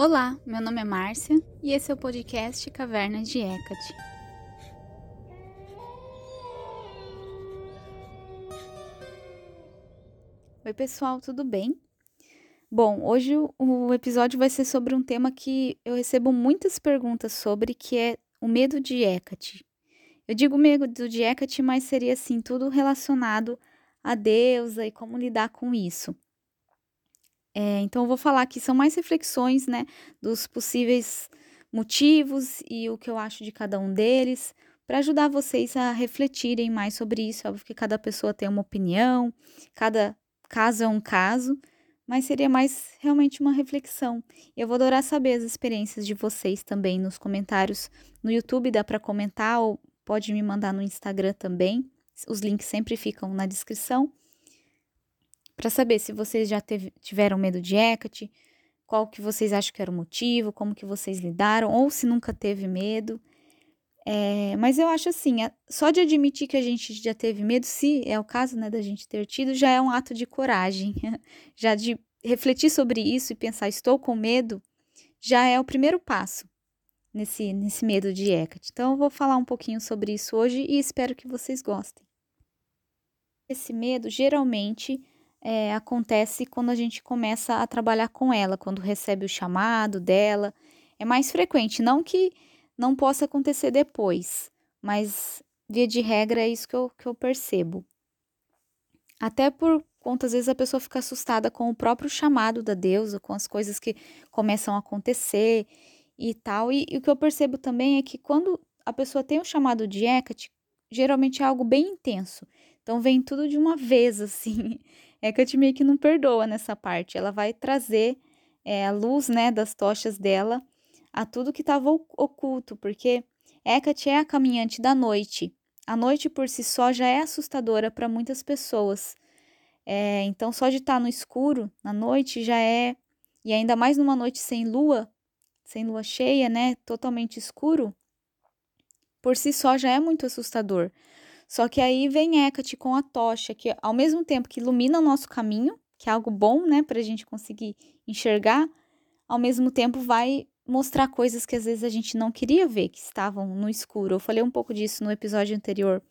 Olá, meu nome é Márcia e esse é o podcast Caverna de Hecate. Oi, pessoal, tudo bem? Bom, hoje o episódio vai ser sobre um tema que eu recebo muitas perguntas sobre, que é o medo de Hecate. Eu digo medo de Hecate, mas seria assim tudo relacionado a deusa e como lidar com isso. É, então, eu vou falar aqui, são mais reflexões, né, dos possíveis motivos e o que eu acho de cada um deles, para ajudar vocês a refletirem mais sobre isso. É óbvio que cada pessoa tem uma opinião, cada caso é um caso, mas seria mais realmente uma reflexão. Eu vou adorar saber as experiências de vocês também nos comentários no YouTube, dá para comentar ou pode me mandar no Instagram também. Os links sempre ficam na descrição. Para saber se vocês já teve, tiveram medo de Hecate, qual que vocês acham que era o motivo, como que vocês lidaram, ou se nunca teve medo. É, mas eu acho assim, só de admitir que a gente já teve medo, se é o caso, né, da gente ter tido, já é um ato de coragem. já de refletir sobre isso e pensar, estou com medo, já é o primeiro passo nesse, nesse medo de Hecate. Então, eu vou falar um pouquinho sobre isso hoje e espero que vocês gostem. Esse medo geralmente é, acontece quando a gente começa a trabalhar com ela, quando recebe o chamado dela. É mais frequente, não que não possa acontecer depois, mas via de regra é isso que eu, que eu percebo. Até por conta, às vezes, a pessoa fica assustada com o próprio chamado da deusa, com as coisas que começam a acontecer e tal. E, e o que eu percebo também é que quando a pessoa tem o chamado de Hecate, geralmente é algo bem intenso. Então vem tudo de uma vez, assim. Hecate meio que não perdoa nessa parte. Ela vai trazer é, a luz, né, das tochas dela a tudo que estava oculto, porque Hecate é a caminhante da noite. A noite por si só já é assustadora para muitas pessoas. É, então, só de estar tá no escuro na noite já é. E ainda mais numa noite sem lua, sem lua cheia, né? Totalmente escuro, por si só já é muito assustador. Só que aí vem Hecate com a tocha, que ao mesmo tempo que ilumina o nosso caminho, que é algo bom, né, para a gente conseguir enxergar, ao mesmo tempo vai mostrar coisas que às vezes a gente não queria ver, que estavam no escuro. Eu falei um pouco disso no episódio anterior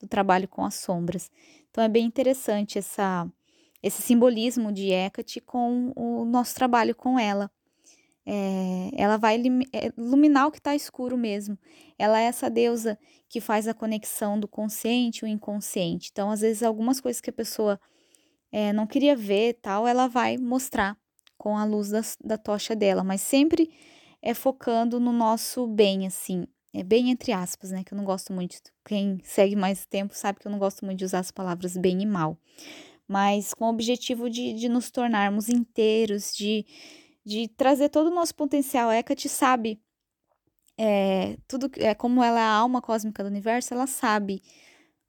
do trabalho com as sombras. Então é bem interessante essa, esse simbolismo de Hecate com o nosso trabalho com ela. É, ela vai é, iluminar o que está escuro mesmo. Ela é essa deusa que faz a conexão do consciente e o inconsciente. Então, às vezes, algumas coisas que a pessoa é, não queria ver, tal, ela vai mostrar com a luz da, da tocha dela, mas sempre é focando no nosso bem, assim. É bem entre aspas, né? Que eu não gosto muito. Quem segue mais tempo sabe que eu não gosto muito de usar as palavras bem e mal. Mas com o objetivo de, de nos tornarmos inteiros, de, de trazer todo o nosso potencial. A Hecate sabe é, tudo é como ela é a alma cósmica do universo, ela sabe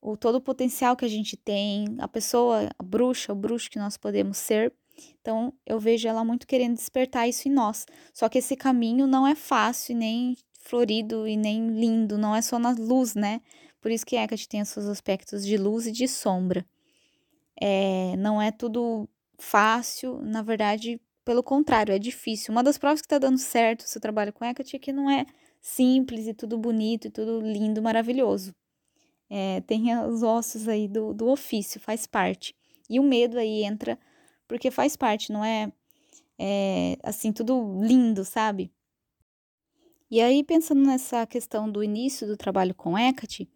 o todo o potencial que a gente tem, a pessoa, a bruxa, o bruxo que nós podemos ser. Então, eu vejo ela muito querendo despertar isso em nós. Só que esse caminho não é fácil, nem florido e nem lindo, não é só na luz, né? Por isso que Hecate tem os seus aspectos de luz e de sombra. É, não é tudo fácil, na verdade, pelo contrário, é difícil. Uma das provas que está dando certo o seu trabalho com Hecate é que não é simples e tudo bonito e tudo lindo, maravilhoso. É, tem os ossos aí do, do ofício, faz parte. E o medo aí entra porque faz parte, não é, é assim, tudo lindo, sabe? E aí, pensando nessa questão do início do trabalho com Hecate,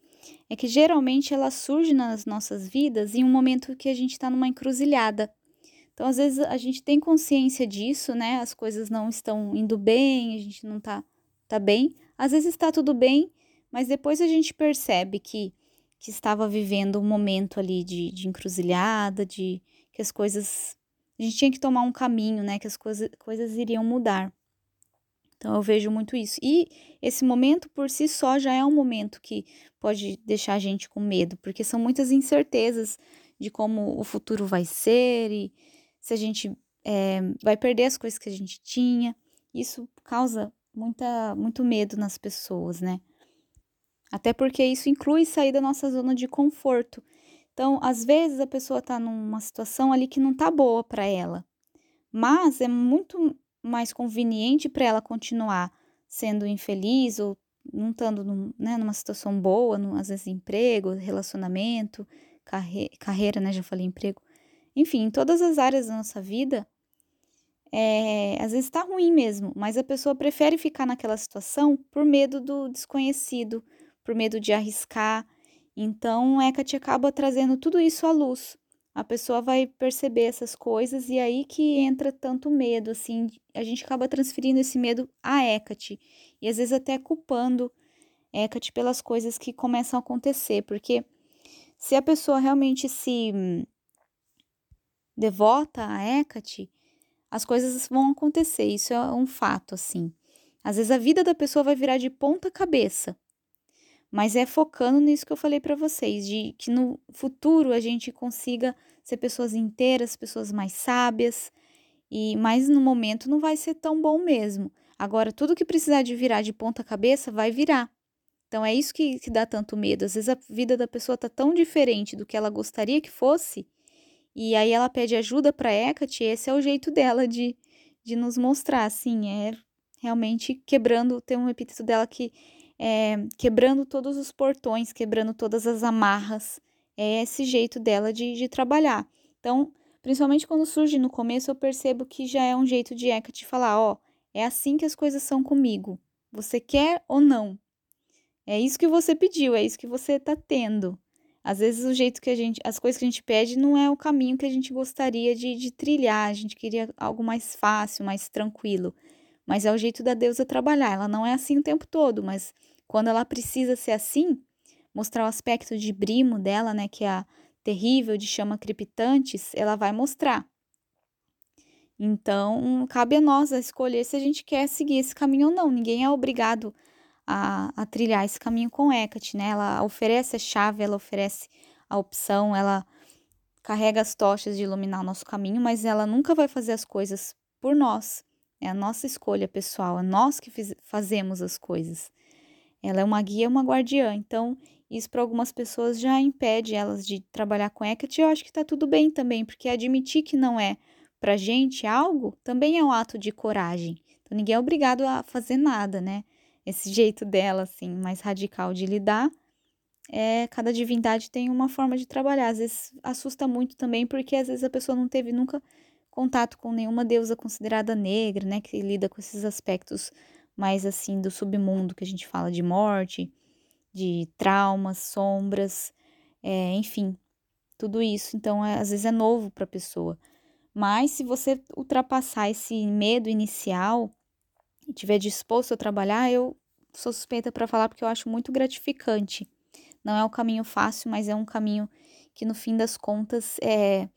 é que geralmente ela surge nas nossas vidas em um momento que a gente está numa encruzilhada. Então, às vezes, a gente tem consciência disso, né? As coisas não estão indo bem, a gente não tá, tá bem. Às vezes está tudo bem, mas depois a gente percebe que, que estava vivendo um momento ali de, de encruzilhada, de que as coisas a gente tinha que tomar um caminho, né? Que as coisas, coisas iriam mudar. Então eu vejo muito isso. E esse momento por si só já é um momento que pode deixar a gente com medo, porque são muitas incertezas de como o futuro vai ser e se a gente é, vai perder as coisas que a gente tinha. Isso causa muita, muito medo nas pessoas, né? Até porque isso inclui sair da nossa zona de conforto. Então, às vezes a pessoa está numa situação ali que não tá boa para ela, mas é muito mais conveniente para ela continuar sendo infeliz ou não estando num, né, numa situação boa, no, às vezes emprego, relacionamento, carre carreira, né? Já falei emprego. Enfim, em todas as áreas da nossa vida, é, às vezes está ruim mesmo, mas a pessoa prefere ficar naquela situação por medo do desconhecido, por medo de arriscar. Então, Hecate acaba trazendo tudo isso à luz. A pessoa vai perceber essas coisas e aí que entra tanto medo, assim, a gente acaba transferindo esse medo a Hecate e às vezes até culpando Hecate pelas coisas que começam a acontecer, porque se a pessoa realmente se devota a Hecate, as coisas vão acontecer, isso é um fato, assim. Às vezes a vida da pessoa vai virar de ponta cabeça, mas é focando nisso que eu falei para vocês, de que no futuro a gente consiga ser pessoas inteiras, pessoas mais sábias, e mas no momento não vai ser tão bom mesmo. Agora, tudo que precisar de virar de ponta cabeça vai virar. Então é isso que, que dá tanto medo. Às vezes a vida da pessoa tá tão diferente do que ela gostaria que fosse, e aí ela pede ajuda para Hecate, e esse é o jeito dela de, de nos mostrar, assim, é realmente quebrando, tem um epíteto dela que é quebrando todos os portões, quebrando todas as amarras, é esse jeito dela de, de trabalhar. Então, principalmente quando surge no começo, eu percebo que já é um jeito de Hecate falar, ó, é assim que as coisas são comigo, você quer ou não? É isso que você pediu, é isso que você tá tendo. Às vezes o jeito que a gente, as coisas que a gente pede não é o caminho que a gente gostaria de, de trilhar, a gente queria algo mais fácil, mais tranquilo. Mas é o jeito da deusa trabalhar. Ela não é assim o tempo todo, mas quando ela precisa ser assim, mostrar o aspecto de brimo dela, né, que é a terrível de chama crepitantes, ela vai mostrar. Então, cabe a nós a escolher se a gente quer seguir esse caminho ou não. Ninguém é obrigado a, a trilhar esse caminho com Hecate, né? Ela oferece a chave, ela oferece a opção, ela carrega as tochas de iluminar o nosso caminho, mas ela nunca vai fazer as coisas por nós. É a nossa escolha pessoal, é nós que fiz, fazemos as coisas. Ela é uma guia, uma guardiã. Então, isso para algumas pessoas já impede elas de trabalhar com Hecate. Eu acho que está tudo bem também, porque admitir que não é para gente algo também é um ato de coragem. Então, ninguém é obrigado a fazer nada, né? Esse jeito dela, assim, mais radical de lidar, é, cada divindade tem uma forma de trabalhar. Às vezes assusta muito também, porque às vezes a pessoa não teve nunca contato com nenhuma deusa considerada negra, né, que lida com esses aspectos mais assim do submundo que a gente fala de morte, de traumas, sombras, é, enfim, tudo isso. Então, é, às vezes é novo para a pessoa. Mas se você ultrapassar esse medo inicial, e estiver disposto a trabalhar, eu sou suspeita para falar porque eu acho muito gratificante. Não é um caminho fácil, mas é um caminho que no fim das contas é,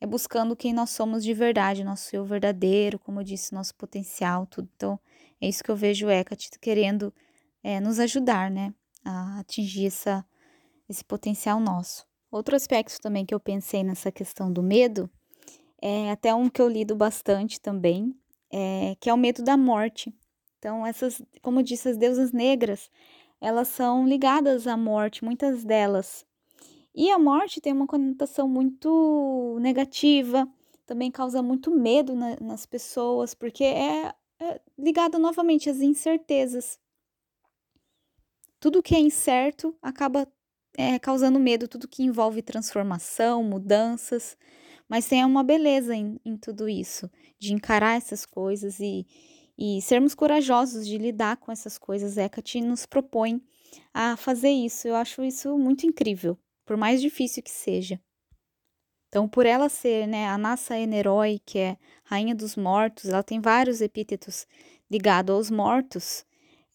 é buscando quem nós somos de verdade, nosso eu verdadeiro, como eu disse, nosso potencial, tudo. Então, é isso que eu vejo o Hecate querendo é, nos ajudar, né, a atingir essa, esse potencial nosso. Outro aspecto também que eu pensei nessa questão do medo é até um que eu lido bastante também, é, que é o medo da morte. Então, essas, como eu disse, as deusas negras, elas são ligadas à morte, muitas delas. E a morte tem uma conotação muito negativa, também causa muito medo na, nas pessoas, porque é, é ligado novamente às incertezas. Tudo que é incerto acaba é, causando medo, tudo que envolve transformação, mudanças. Mas tem uma beleza em, em tudo isso, de encarar essas coisas e, e sermos corajosos de lidar com essas coisas. Hecate nos propõe a fazer isso. Eu acho isso muito incrível, por mais difícil que seja. Então, por ela ser né, a Nassa Eneroi, que é rainha dos mortos, ela tem vários epítetos ligados aos mortos.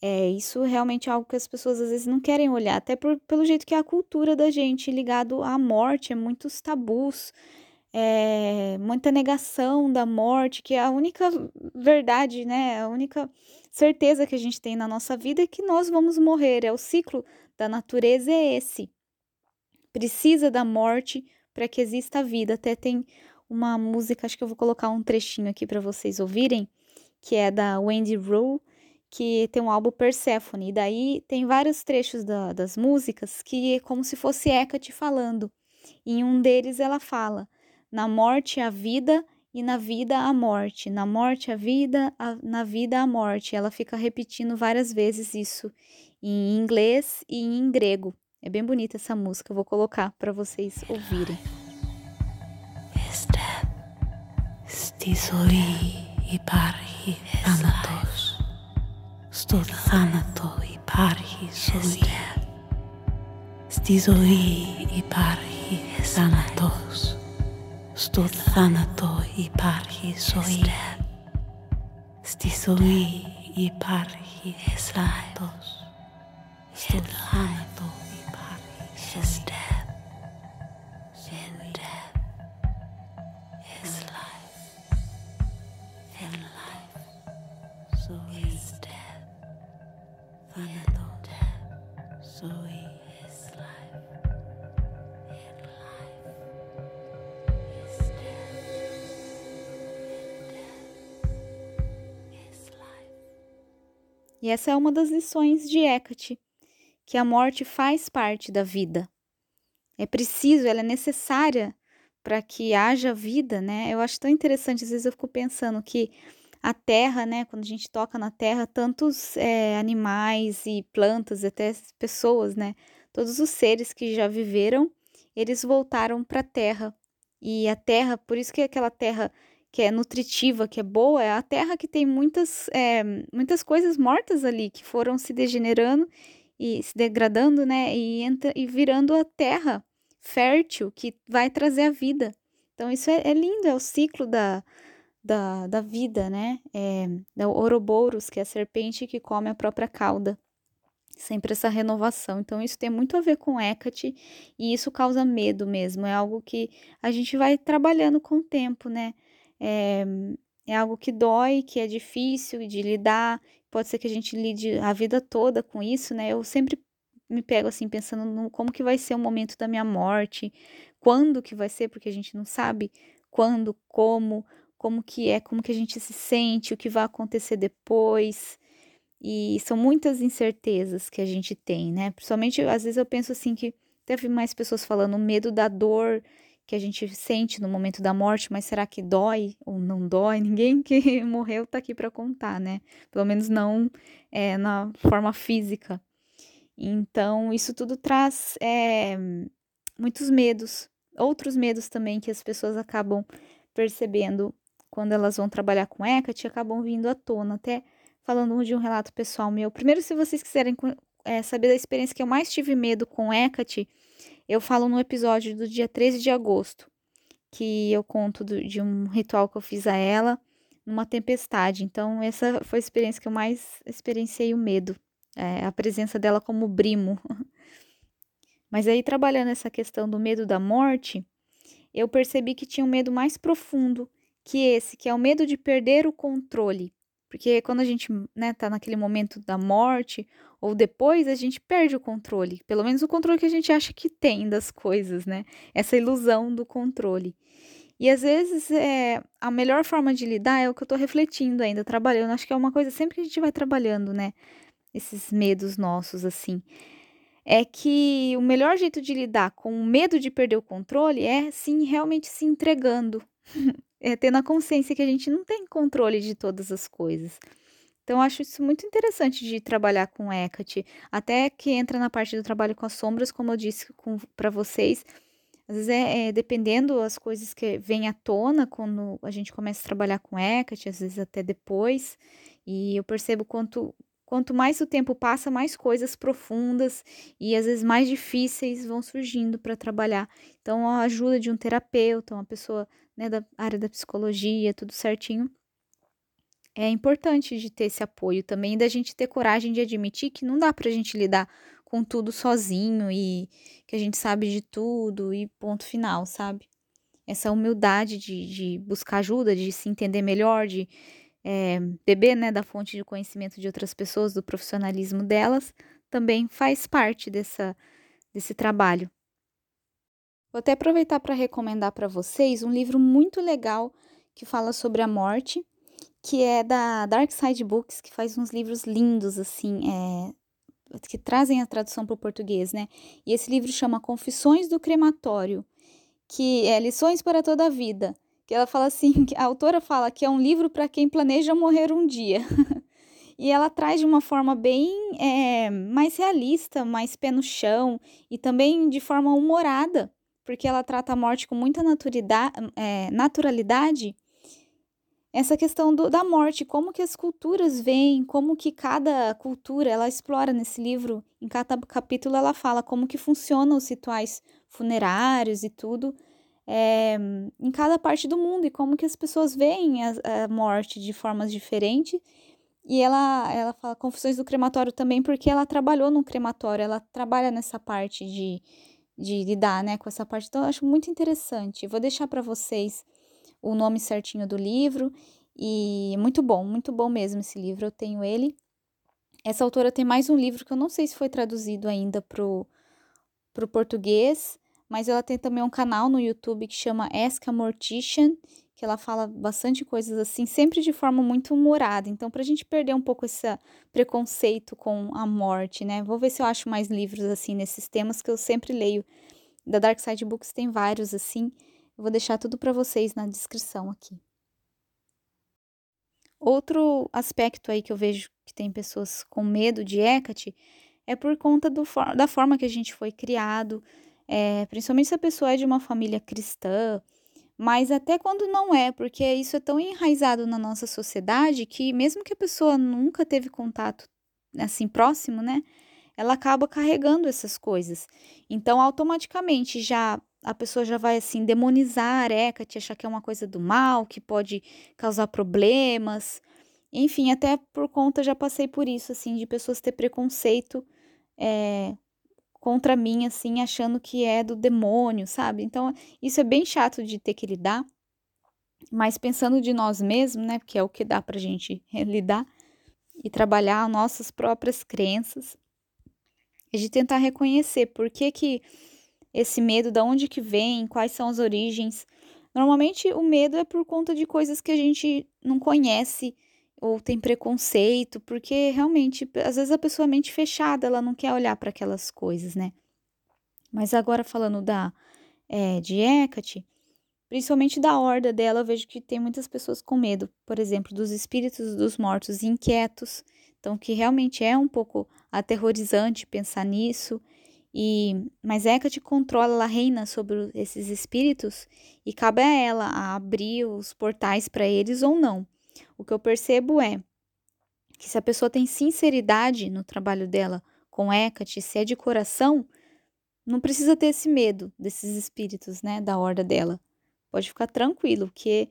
É, isso realmente é algo que as pessoas às vezes não querem olhar, até por, pelo jeito que é a cultura da gente ligado à morte, é muitos tabus, é, muita negação da morte, que é a única verdade, né? A única certeza que a gente tem na nossa vida é que nós vamos morrer. É o ciclo da natureza é esse. Precisa da morte para que exista a vida. Até tem uma música, acho que eu vou colocar um trechinho aqui para vocês ouvirem, que é da Wendy Rule, que tem um álbum Persephone. E daí tem vários trechos da, das músicas que é como se fosse Hecate falando. E em um deles ela fala: na morte a vida e na vida a morte, na morte a vida, a, na vida a morte. Ela fica repetindo várias vezes isso em inglês e em grego. É bem bonita essa música, eu vou colocar para vocês ouvirem. I parhi thanatos. Stud thanato i parhi Στο θάνατο υπάρχει ζωή. Στη ζωή υπάρχει θάνατος. Στο θάνατο υπάρχει ζωή. E essa é uma das lições de Hecate, que a morte faz parte da vida. É preciso, ela é necessária para que haja vida, né? Eu acho tão interessante, às vezes eu fico pensando que a terra, né, quando a gente toca na terra, tantos é, animais e plantas, até pessoas, né, todos os seres que já viveram, eles voltaram para a terra. E a terra, por isso que aquela terra que é nutritiva, que é boa, é a terra que tem muitas, é, muitas coisas mortas ali, que foram se degenerando e se degradando, né? E, entra, e virando a terra fértil que vai trazer a vida. Então, isso é, é lindo, é o ciclo da, da, da vida, né? É, da Ouroboros, que é a serpente que come a própria cauda. Sempre essa renovação. Então, isso tem muito a ver com Hecate e isso causa medo mesmo. É algo que a gente vai trabalhando com o tempo, né? É, é algo que dói, que é difícil de lidar, pode ser que a gente lide a vida toda com isso, né? Eu sempre me pego assim pensando no como que vai ser o momento da minha morte, quando que vai ser, porque a gente não sabe quando, como, como que é, como que a gente se sente, o que vai acontecer depois. E são muitas incertezas que a gente tem, né? Principalmente às vezes eu penso assim que teve mais pessoas falando o medo da dor que a gente sente no momento da morte, mas será que dói ou não dói? Ninguém que morreu tá aqui para contar, né? Pelo menos não é, na forma física. Então, isso tudo traz é, muitos medos, outros medos também que as pessoas acabam percebendo quando elas vão trabalhar com Hecate, acabam vindo à tona. Até falando de um relato pessoal meu. Primeiro, se vocês quiserem é, saber da experiência que eu mais tive medo com Hecate, eu falo no episódio do dia 13 de agosto, que eu conto do, de um ritual que eu fiz a ela numa tempestade. Então, essa foi a experiência que eu mais experienciei o medo, é, a presença dela como brimo. Mas aí, trabalhando essa questão do medo da morte, eu percebi que tinha um medo mais profundo que esse, que é o medo de perder o controle. Porque quando a gente né, tá naquele momento da morte ou depois a gente perde o controle, pelo menos o controle que a gente acha que tem das coisas, né? Essa ilusão do controle. E às vezes é, a melhor forma de lidar é o que eu tô refletindo ainda, trabalhando. Acho que é uma coisa sempre que a gente vai trabalhando, né? Esses medos nossos, assim. É que o melhor jeito de lidar com o medo de perder o controle é, sim, realmente se entregando. é tendo a consciência que a gente não tem controle de todas as coisas. Então, acho isso muito interessante de trabalhar com Hecate, até que entra na parte do trabalho com as sombras, como eu disse para vocês. Às vezes, é, é, dependendo as coisas que vêm à tona quando a gente começa a trabalhar com Hecate, às vezes até depois, e eu percebo quanto, quanto mais o tempo passa, mais coisas profundas e às vezes mais difíceis vão surgindo para trabalhar. Então, a ajuda de um terapeuta, uma pessoa né, da área da psicologia, tudo certinho, é importante de ter esse apoio também, da gente ter coragem de admitir que não dá para a gente lidar com tudo sozinho e que a gente sabe de tudo e ponto final, sabe? Essa humildade de, de buscar ajuda, de se entender melhor, de é, beber né, da fonte de conhecimento de outras pessoas, do profissionalismo delas, também faz parte dessa, desse trabalho. Vou até aproveitar para recomendar para vocês um livro muito legal que fala sobre a morte que é da Dark Side Books, que faz uns livros lindos, assim, é, que trazem a tradução para o português, né? E esse livro chama Confissões do Crematório, que é lições para toda a vida, que ela fala assim, a autora fala que é um livro para quem planeja morrer um dia. e ela traz de uma forma bem é, mais realista, mais pé no chão e também de forma humorada, porque ela trata a morte com muita é, naturalidade. Essa questão do, da morte, como que as culturas veem, como que cada cultura ela explora nesse livro, em cada capítulo ela fala como que funcionam os rituais funerários e tudo é, em cada parte do mundo e como que as pessoas veem a, a morte de formas diferentes e ela, ela fala confusões do crematório também, porque ela trabalhou no crematório, ela trabalha nessa parte de, de lidar né, com essa parte. Então, eu acho muito interessante. Vou deixar para vocês o nome certinho do livro. E muito bom, muito bom mesmo esse livro. Eu tenho ele. Essa autora tem mais um livro que eu não sei se foi traduzido ainda pro, pro português, mas ela tem também um canal no YouTube que chama Ask a Mortician, que ela fala bastante coisas assim, sempre de forma muito humorada. Então, para a gente perder um pouco esse preconceito com a morte, né? Vou ver se eu acho mais livros assim nesses temas que eu sempre leio. Da Dark Side Books tem vários assim. Eu vou deixar tudo para vocês na descrição aqui. Outro aspecto aí que eu vejo que tem pessoas com medo de Hecate é por conta do, da forma que a gente foi criado, é, principalmente se a pessoa é de uma família cristã, mas até quando não é, porque isso é tão enraizado na nossa sociedade que mesmo que a pessoa nunca teve contato assim próximo, né? Ela acaba carregando essas coisas. Então, automaticamente já a pessoa já vai assim demonizar a Hecate, achar que é uma coisa do mal, que pode causar problemas. Enfim, até por conta já passei por isso assim de pessoas ter preconceito é, contra mim, assim, achando que é do demônio, sabe? Então, isso é bem chato de ter que lidar, mas pensando de nós mesmos, né? Porque é o que dá pra gente lidar e trabalhar nossas próprias crenças, é de tentar reconhecer por que que esse medo, da onde que vem, quais são as origens. Normalmente o medo é por conta de coisas que a gente não conhece, ou tem preconceito, porque realmente, às vezes a pessoa mente fechada, ela não quer olhar para aquelas coisas, né? Mas agora falando da é, de Hecate, principalmente da horda dela, eu vejo que tem muitas pessoas com medo, por exemplo, dos espíritos dos mortos inquietos, então que realmente é um pouco aterrorizante pensar nisso. E mas Hecate controla, ela reina sobre esses espíritos e cabe a ela a abrir os portais para eles ou não. O que eu percebo é que se a pessoa tem sinceridade no trabalho dela com Hecate, se é de coração, não precisa ter esse medo desses espíritos, né, da horda dela. Pode ficar tranquilo, que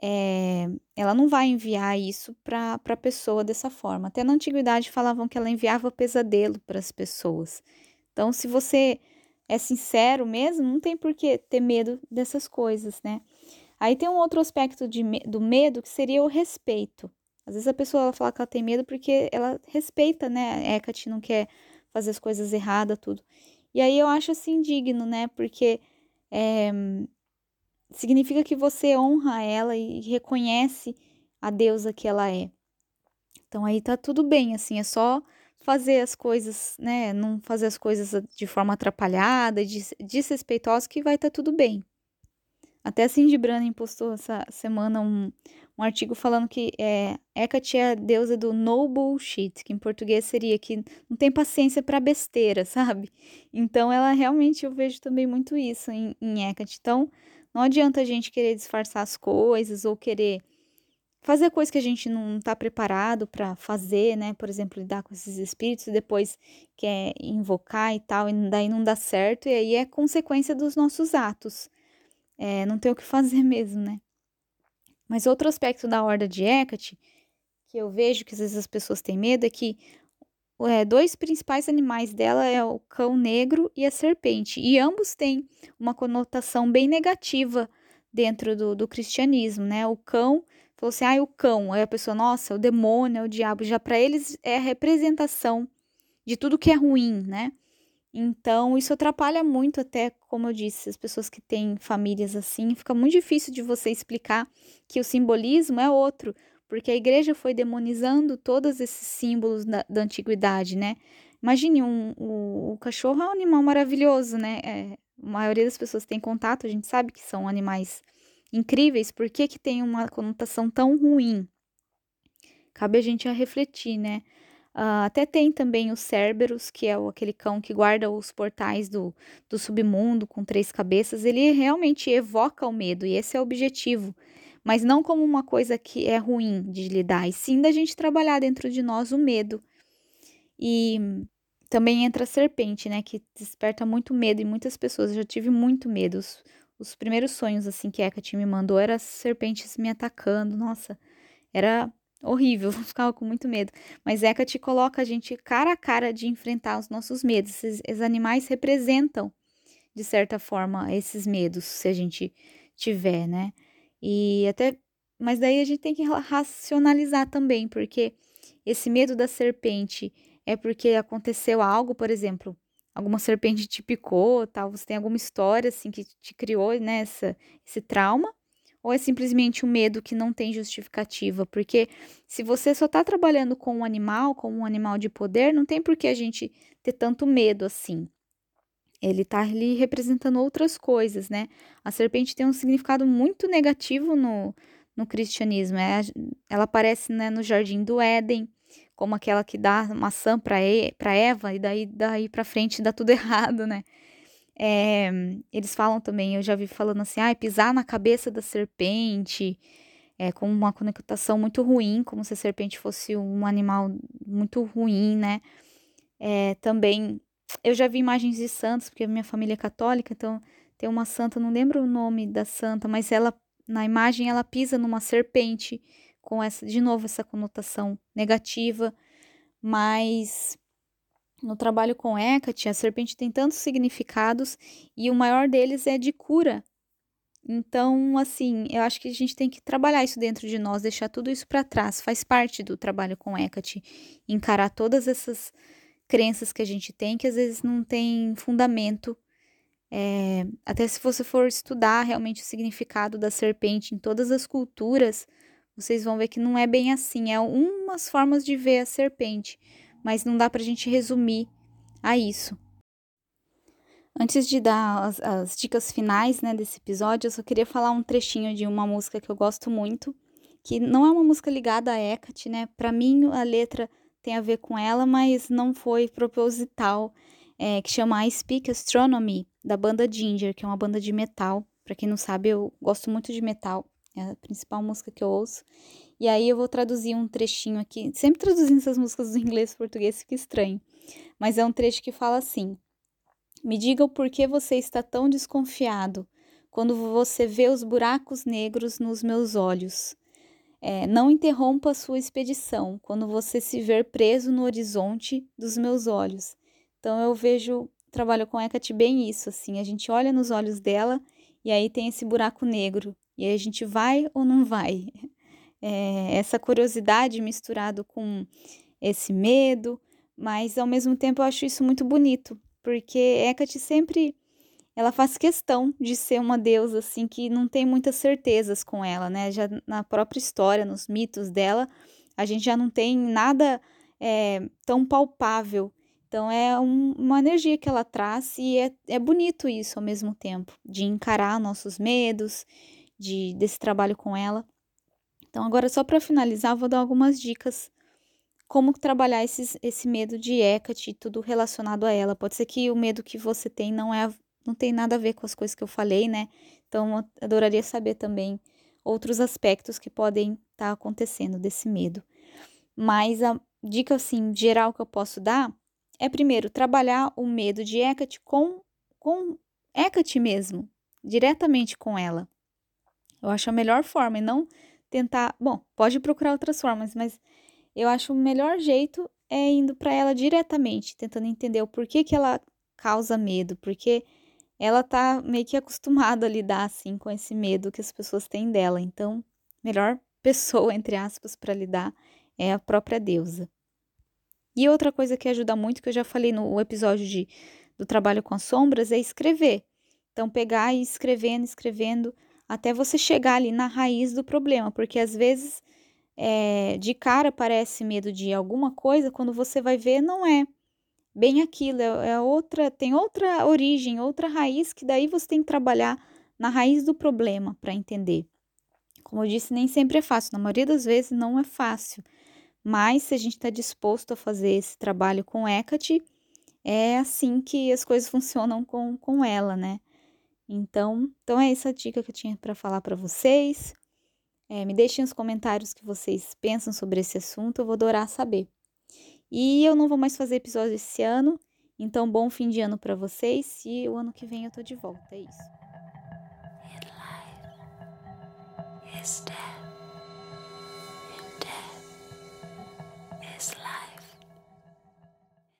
é, ela não vai enviar isso para a pessoa dessa forma. Até na antiguidade falavam que ela enviava pesadelo para as pessoas. Então, se você é sincero mesmo, não tem por que ter medo dessas coisas, né? Aí tem um outro aspecto de, do medo que seria o respeito. Às vezes a pessoa fala que ela tem medo porque ela respeita, né? A Hecate não quer fazer as coisas erradas, tudo. E aí eu acho assim digno, né? Porque é, significa que você honra ela e reconhece a deusa que ela é. Então aí tá tudo bem, assim, é só fazer as coisas, né? Não fazer as coisas de forma atrapalhada, desrespeitosa, que vai estar tá tudo bem. Até a Cindy Brannan postou essa semana um, um artigo falando que é, Hecate é a deusa do no bullshit, que em português seria que não tem paciência para besteira, sabe? Então ela realmente eu vejo também muito isso em, em Hecate. Então não adianta a gente querer disfarçar as coisas ou querer fazer coisas que a gente não está preparado para fazer, né? Por exemplo, lidar com esses espíritos e depois quer invocar e tal, e daí não dá certo, e aí é consequência dos nossos atos é, não tem o que fazer mesmo, né? Mas outro aspecto da horda de Hecate, que eu vejo que às vezes as pessoas têm medo, é que é, dois principais animais dela é o cão negro e a serpente, e ambos têm uma conotação bem negativa dentro do, do cristianismo, né? O cão, falou assim, ah, o cão, aí a pessoa, nossa, o demônio, é o diabo, já para eles é a representação de tudo que é ruim, né? Então, isso atrapalha muito, até como eu disse, as pessoas que têm famílias assim, fica muito difícil de você explicar que o simbolismo é outro, porque a igreja foi demonizando todos esses símbolos da, da antiguidade, né? Imagine, um, o, o, cachorro é um animal maravilhoso, né? É, a maioria das pessoas tem contato, a gente sabe que são animais incríveis, por que, que tem uma conotação tão ruim? Cabe a gente a refletir, né? Uh, até tem também o Cerberus, que é aquele cão que guarda os portais do, do submundo com três cabeças. Ele realmente evoca o medo, e esse é o objetivo. Mas não como uma coisa que é ruim de lidar, e sim da gente trabalhar dentro de nós o medo. E também entra a serpente, né? Que desperta muito medo em muitas pessoas. Eu já tive muito medo. Os, os primeiros sonhos, assim, que a Hecate me mandou era serpentes me atacando. Nossa, era horrível. Ficava com muito medo. Mas Hecate coloca a gente cara a cara de enfrentar os nossos medos. Esses, esses animais representam, de certa forma, esses medos, se a gente tiver, né? E até. Mas daí a gente tem que racionalizar também, porque esse medo da serpente é porque aconteceu algo, por exemplo, alguma serpente te picou, tal, você tem alguma história assim que te criou nessa né, esse trauma, ou é simplesmente um medo que não tem justificativa? Porque se você só está trabalhando com um animal, com um animal de poder, não tem por que a gente ter tanto medo assim. Ele está ali representando outras coisas, né? A serpente tem um significado muito negativo no, no cristianismo. É, ela aparece né, no Jardim do Éden, como aquela que dá maçã para Eva e daí daí para frente dá tudo errado, né? É, eles falam também, eu já vi falando assim, ah, pisar na cabeça da serpente, é, com uma conotação muito ruim, como se a serpente fosse um animal muito ruim, né? É, também, eu já vi imagens de santos, porque minha família é católica, então tem uma santa, não lembro o nome da santa, mas ela, na imagem, ela pisa numa serpente, com essa, de novo, essa conotação negativa, mas no trabalho com Hecate, a serpente tem tantos significados e o maior deles é de cura. Então, assim, eu acho que a gente tem que trabalhar isso dentro de nós, deixar tudo isso para trás, faz parte do trabalho com Hecate, encarar todas essas crenças que a gente tem, que às vezes não tem fundamento. É, até se você for estudar realmente o significado da serpente em todas as culturas, vocês vão ver que não é bem assim. É umas formas de ver a serpente, mas não dá para a gente resumir a isso. Antes de dar as, as, dicas finais né, desse episódio, eu só queria falar um trechinho de uma música que eu gosto muito, que não é uma música ligada a Hecate, né? Para mim, a letra tem a ver com ela, mas não foi proposital, é, que chama I Speak Astronomy, da banda Ginger, que é uma banda de metal. Para quem não sabe, eu gosto muito de metal. É a principal música que eu ouço. E aí eu vou traduzir um trechinho aqui. Sempre traduzindo essas músicas do inglês para português fica estranho. Mas é um trecho que fala assim: Me diga o porquê você está tão desconfiado quando você vê os buracos negros nos meus olhos. É, não interrompa a sua expedição quando você se ver preso no horizonte dos meus olhos. Então eu vejo, trabalho com Hecate bem isso, assim, a gente olha nos olhos dela e aí tem esse buraco negro e aí a gente vai ou não vai? É, essa curiosidade misturado com esse medo, mas ao mesmo tempo eu acho isso muito bonito, porque Hecate sempre ela faz questão de ser uma deusa assim que não tem muitas certezas com ela, né? Já na própria história, nos mitos dela, a gente já não tem nada é, tão palpável. Então é um, uma energia que ela traz e é, é bonito isso ao mesmo tempo, de encarar nossos medos, de, desse trabalho com ela. Então, agora, só para finalizar, vou dar algumas dicas como trabalhar esses, esse medo de Hecate e tudo relacionado a ela. Pode ser que o medo que você tem não é não tem nada a ver com as coisas que eu falei, né? Então, adoraria saber também outros aspectos que podem estar tá acontecendo desse medo. Mas a dica assim geral que eu posso dar é primeiro trabalhar o medo de Hecate com com Hecate mesmo, diretamente com ela. Eu acho a melhor forma e não tentar. Bom, pode procurar outras formas, mas eu acho o melhor jeito é indo para ela diretamente, tentando entender o porquê que ela causa medo, porque ela tá meio que acostumada a lidar assim com esse medo que as pessoas têm dela. Então, melhor pessoa entre aspas para lidar é a própria deusa. E outra coisa que ajuda muito, que eu já falei no episódio de, do trabalho com as sombras, é escrever. Então, pegar e escrevendo, escrevendo até você chegar ali na raiz do problema, porque às vezes é, de cara parece medo de alguma coisa, quando você vai ver, não é bem aquilo, é, é outra, tem outra origem, outra raiz que daí você tem que trabalhar na raiz do problema para entender. Como eu disse, nem sempre é fácil, na maioria das vezes não é fácil, mas se a gente está disposto a fazer esse trabalho com Hecate, é assim que as coisas funcionam com, com ela, né? Então, então é essa dica que eu tinha para falar para vocês. É, me deixem nos comentários que vocês pensam sobre esse assunto, eu vou adorar saber. E eu não vou mais fazer episódio esse ano, então bom fim de ano para vocês e o ano que vem eu tô de volta, é isso.